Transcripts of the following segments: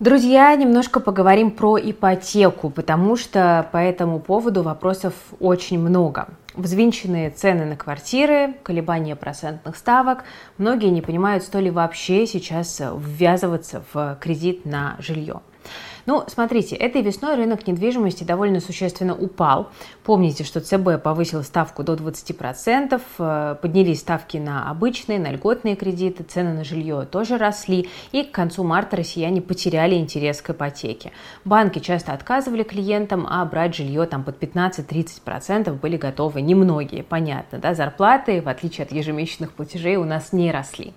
Друзья, немножко поговорим про ипотеку, потому что по этому поводу вопросов очень много. Взвинченные цены на квартиры, колебания процентных ставок. Многие не понимают, стоит ли вообще сейчас ввязываться в кредит на жилье. Ну, смотрите, этой весной рынок недвижимости довольно существенно упал. Помните, что ЦБ повысил ставку до 20%, э, поднялись ставки на обычные, на льготные кредиты, цены на жилье тоже росли, и к концу марта россияне потеряли интерес к ипотеке. Банки часто отказывали клиентам, а брать жилье там под 15-30% были готовы немногие, понятно, да, зарплаты, в отличие от ежемесячных платежей, у нас не росли.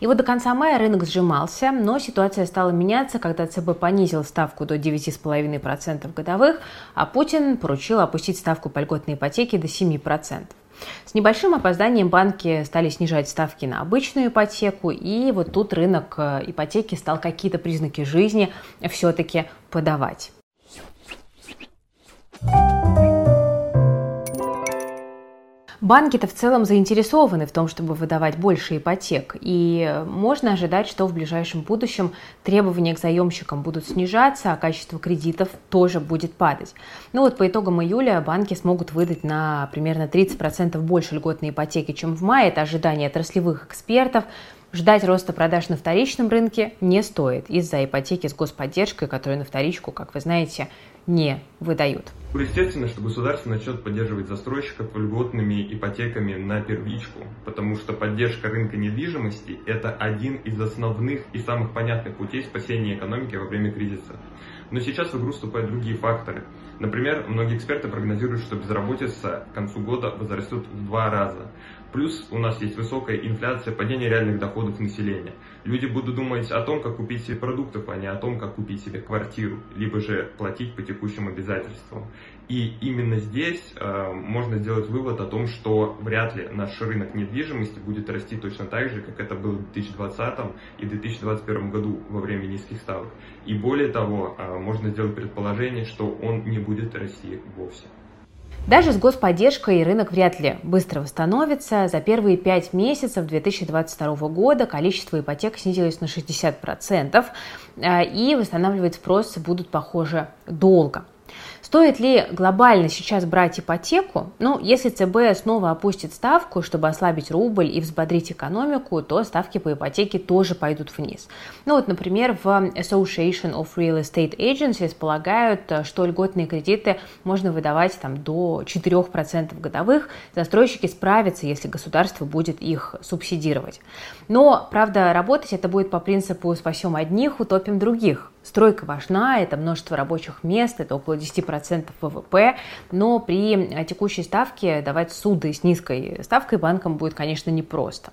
И вот до конца мая рынок сжимался, но ситуация стала меняться, когда ЦБ понизил ставку ставку до 9,5% годовых, а Путин поручил опустить ставку по льготной ипотеке до 7%. С небольшим опозданием банки стали снижать ставки на обычную ипотеку, и вот тут рынок э, ипотеки стал какие-то признаки жизни все-таки подавать. Банки-то в целом заинтересованы в том, чтобы выдавать больше ипотек, и можно ожидать, что в ближайшем будущем требования к заемщикам будут снижаться, а качество кредитов тоже будет падать. Ну вот по итогам июля банки смогут выдать на примерно 30% больше льготной ипотеки, чем в мае. Это ожидание отраслевых экспертов. Ждать роста продаж на вторичном рынке не стоит из-за ипотеки с господдержкой, которую на вторичку, как вы знаете, не выдают. Естественно, что государство начнет поддерживать застройщиков льготными ипотеками на первичку, потому что поддержка рынка недвижимости – это один из основных и самых понятных путей спасения экономики во время кризиса. Но сейчас в игру вступают другие факторы. Например, многие эксперты прогнозируют, что безработица к концу года возрастет в два раза. Плюс у нас есть высокая инфляция, падение реальных доходов населения. Люди будут думать о том, как купить себе продуктов, а не о том, как купить себе квартиру, либо же платить по текущим обязательствам. И именно здесь э, можно сделать вывод о том, что вряд ли наш рынок недвижимости будет расти точно так же, как это было в 2020 и 2021 году во время низких ставок. И более того, э, можно сделать предположение, что он не будет расти вовсе. Даже с господдержкой рынок вряд ли быстро восстановится. За первые пять месяцев 2022 года количество ипотек снизилось на 60%, э, и восстанавливать спрос будут, похоже, долго. Стоит ли глобально сейчас брать ипотеку? Ну, если ЦБ снова опустит ставку, чтобы ослабить рубль и взбодрить экономику, то ставки по ипотеке тоже пойдут вниз. Ну вот, например, в Association of Real Estate Agencies полагают, что льготные кредиты можно выдавать там, до 4% годовых. Застройщики справятся, если государство будет их субсидировать. Но, правда, работать это будет по принципу «спасем одних, утопим других». Стройка важна, это множество рабочих мест, это около 10% ВВП, но при текущей ставке давать суды с низкой ставкой банкам будет, конечно, непросто.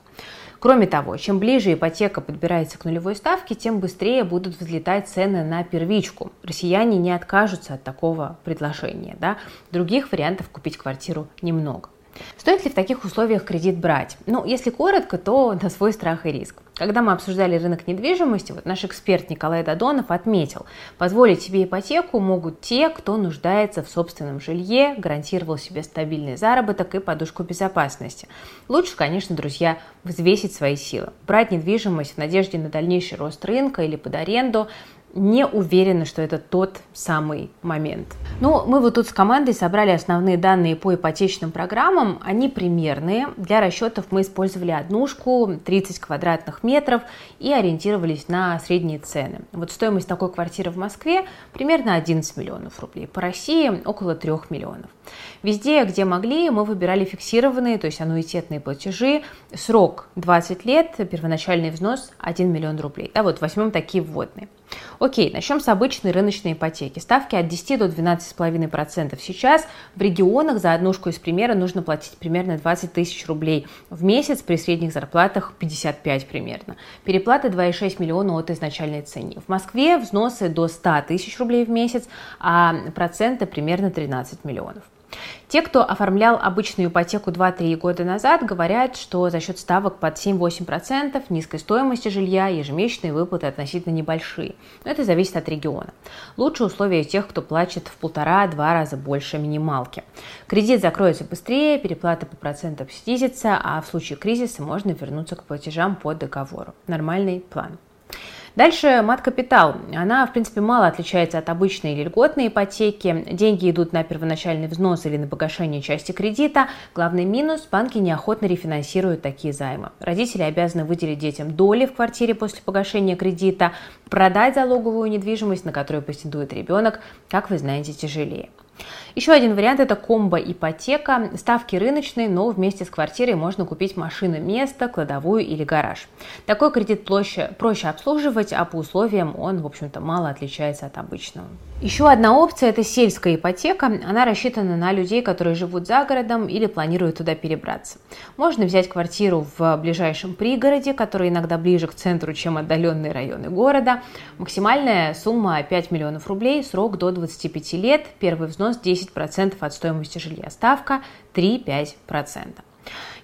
Кроме того, чем ближе ипотека подбирается к нулевой ставке, тем быстрее будут взлетать цены на первичку. Россияне не откажутся от такого предложения. Да? Других вариантов купить квартиру немного. Стоит ли в таких условиях кредит брать? Ну, если коротко, то на свой страх и риск. Когда мы обсуждали рынок недвижимости, вот наш эксперт Николай Додонов отметил, позволить себе ипотеку могут те, кто нуждается в собственном жилье, гарантировал себе стабильный заработок и подушку безопасности. Лучше, конечно, друзья, взвесить свои силы. Брать недвижимость в надежде на дальнейший рост рынка или под аренду не уверена, что это тот самый момент. Ну, мы вот тут с командой собрали основные данные по ипотечным программам. Они примерные. Для расчетов мы использовали однушку 30 квадратных метров и ориентировались на средние цены. Вот стоимость такой квартиры в Москве примерно 11 миллионов рублей. По России около 3 миллионов. Везде, где могли, мы выбирали фиксированные, то есть аннуитетные платежи. Срок 20 лет, первоначальный взнос 1 миллион рублей. Да, вот возьмем такие вводные. Окей, начнем с обычной рыночной ипотеки. Ставки от 10 до 12,5% сейчас. В регионах за однушку из примера нужно платить примерно 20 тысяч рублей в месяц, при средних зарплатах 55 примерно. Переплата 2,6 миллиона от изначальной цены. В Москве взносы до 100 тысяч рублей в месяц, а проценты примерно 13 миллионов. Те, кто оформлял обычную ипотеку 2-3 года назад, говорят, что за счет ставок под 7-8%, низкой стоимости жилья, ежемесячные выплаты относительно небольшие. Но это зависит от региона. Лучшие условия у тех, кто платит в полтора-два раза больше минималки. Кредит закроется быстрее, переплата по процентам снизится, а в случае кризиса можно вернуться к платежам по договору. Нормальный план. Дальше мат-капитал. Она, в принципе, мало отличается от обычной или льготной ипотеки. Деньги идут на первоначальный взнос или на погашение части кредита. Главный минус – банки неохотно рефинансируют такие займы. Родители обязаны выделить детям доли в квартире после погашения кредита, продать залоговую недвижимость, на которую претендует ребенок, как вы знаете, тяжелее. Еще один вариант – это комбо-ипотека. Ставки рыночные, но вместе с квартирой можно купить машину, место, кладовую или гараж. Такой кредит проще, проще обслуживать, а по условиям он, в общем-то, мало отличается от обычного. Еще одна опция – это сельская ипотека. Она рассчитана на людей, которые живут за городом или планируют туда перебраться. Можно взять квартиру в ближайшем пригороде, который иногда ближе к центру, чем отдаленные районы города. Максимальная сумма 5 миллионов рублей, срок до 25 лет, первый взнос 10% от стоимости жилья, ставка 3-5%.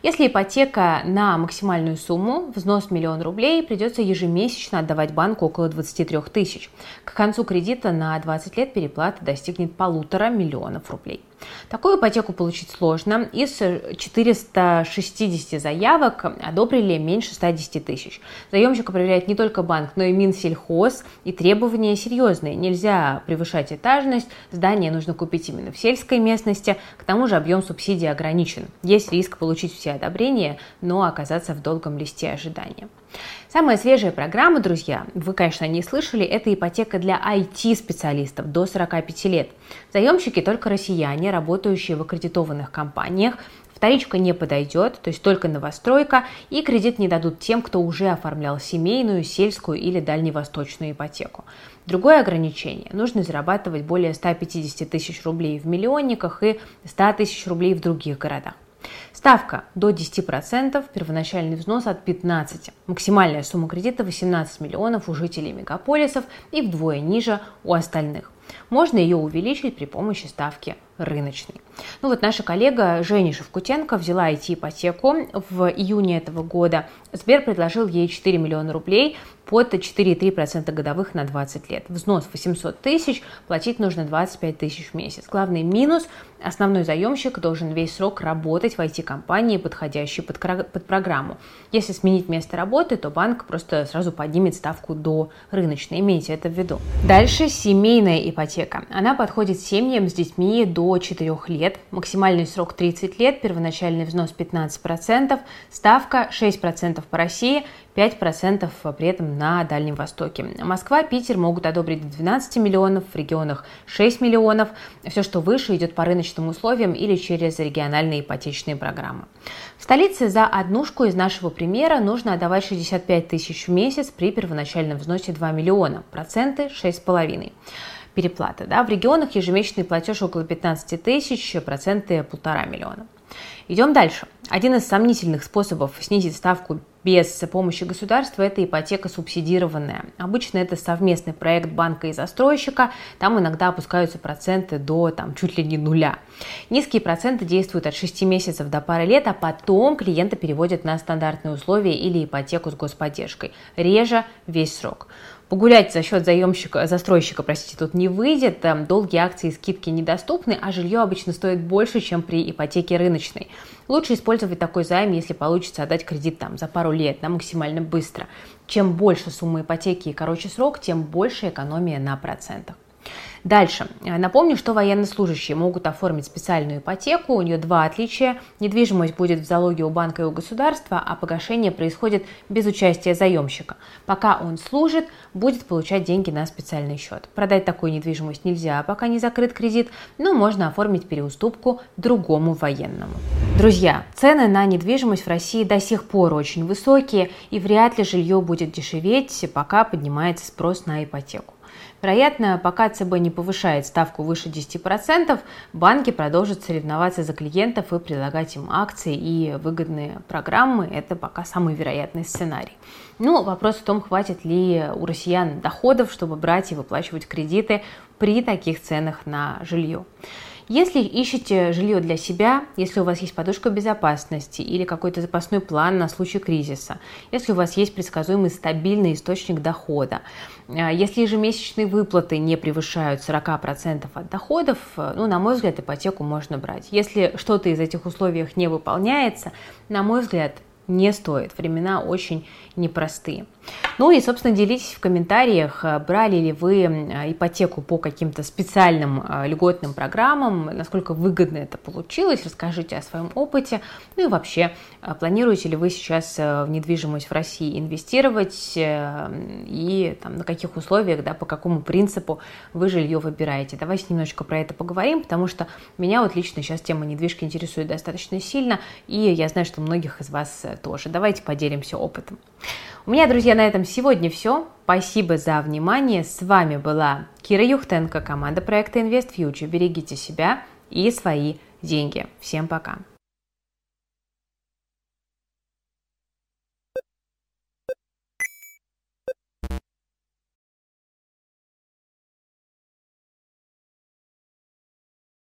Если ипотека на максимальную сумму, взнос миллион рублей, придется ежемесячно отдавать банку около 23 тысяч. К концу кредита на 20 лет переплата достигнет полутора миллионов рублей. Такую ипотеку получить сложно. Из 460 заявок одобрили меньше 110 тысяч. Заемщика проверяет не только банк, но и Минсельхоз. И требования серьезные. Нельзя превышать этажность, здание нужно купить именно в сельской местности. К тому же объем субсидий ограничен. Есть риск получить все одобрения, но оказаться в долгом листе ожидания. Самая свежая программа, друзья, вы, конечно, не слышали, это ипотека для IT-специалистов до 45 лет. Заемщики только россияне, работающие в аккредитованных компаниях, Вторичка не подойдет, то есть только новостройка, и кредит не дадут тем, кто уже оформлял семейную, сельскую или дальневосточную ипотеку. Другое ограничение – нужно зарабатывать более 150 тысяч рублей в миллионниках и 100 тысяч рублей в других городах. Ставка до 10%, первоначальный взнос от 15%. Максимальная сумма кредита 18 миллионов у жителей мегаполисов и вдвое ниже у остальных. Можно ее увеличить при помощи ставки рыночной. Ну вот наша коллега Женя Шевкутенко взяла IT-ипотеку в июне этого года. Сбер предложил ей 4 миллиона рублей под 4,3% годовых на 20 лет. Взнос 800 тысяч, платить нужно 25 тысяч в месяц. Главный минус – основной заемщик должен весь срок работать в IT-компании, подходящей под, под программу. Если сменить место работы, то банк просто сразу поднимет ставку до рыночной. Имейте это в виду. Дальше семейная ипотека. Она подходит семьям с детьми до 4 лет. Максимальный срок 30 лет, первоначальный взнос 15%, ставка 6% по России, 5% при этом на Дальнем Востоке. Москва, Питер могут одобрить до 12 миллионов, в регионах 6 миллионов. Все, что выше, идет по рыночным условиям или через региональные ипотечные программы. В столице за однушку из нашего примера нужно отдавать 65 тысяч в месяц при первоначальном взносе 2 миллиона, проценты 6,5 переплата. Да? В регионах ежемесячный платеж около 15 тысяч, проценты полтора миллиона. Идем дальше. Один из сомнительных способов снизить ставку без помощи государства – это ипотека субсидированная. Обычно это совместный проект банка и застройщика, там иногда опускаются проценты до там, чуть ли не нуля. Низкие проценты действуют от 6 месяцев до пары лет, а потом клиента переводят на стандартные условия или ипотеку с господдержкой, реже весь срок. Погулять за счет заемщика, застройщика, простите, тут не выйдет, там долгие акции и скидки недоступны, а жилье обычно стоит больше, чем при ипотеке рыночной. Лучше использовать такой займ, если получится отдать кредит там за пару лет, на максимально быстро. Чем больше сумма ипотеки и короче срок, тем больше экономия на процентах. Дальше. Напомню, что военнослужащие могут оформить специальную ипотеку. У нее два отличия. Недвижимость будет в залоге у банка и у государства, а погашение происходит без участия заемщика. Пока он служит, будет получать деньги на специальный счет. Продать такую недвижимость нельзя, пока не закрыт кредит, но можно оформить переуступку другому военному. Друзья, цены на недвижимость в России до сих пор очень высокие, и вряд ли жилье будет дешеветь, пока поднимается спрос на ипотеку. Вероятно, пока ЦБ не повышает ставку выше 10%, банки продолжат соревноваться за клиентов и предлагать им акции и выгодные программы. Это пока самый вероятный сценарий. Ну, вопрос в том, хватит ли у россиян доходов, чтобы брать и выплачивать кредиты при таких ценах на жилье. Если ищете жилье для себя, если у вас есть подушка безопасности или какой-то запасной план на случай кризиса, если у вас есть предсказуемый стабильный источник дохода, а, если ежемесячные выплаты не превышают 40% от доходов, ну, на мой взгляд, ипотеку можно брать. Если что-то из этих условий не выполняется, на мой взгляд, не стоит. Времена очень непростые. Ну и, собственно, делитесь в комментариях, э, брали ли вы э, ипотеку по каким-то специальным э, льготным программам, насколько выгодно это получилось, расскажите о своем опыте, ну и вообще, планируете ли вы сейчас в недвижимость в России инвестировать и там, на каких условиях, да, по какому принципу вы жилье выбираете. Давайте немножечко про это поговорим, потому что меня вот лично сейчас тема недвижки интересует достаточно сильно, и я знаю, что многих из вас тоже. Давайте поделимся опытом. У меня, друзья, на этом сегодня все. Спасибо за внимание. С вами была Кира Юхтенко, команда проекта Invest Future. Берегите себя и свои деньги. Всем пока.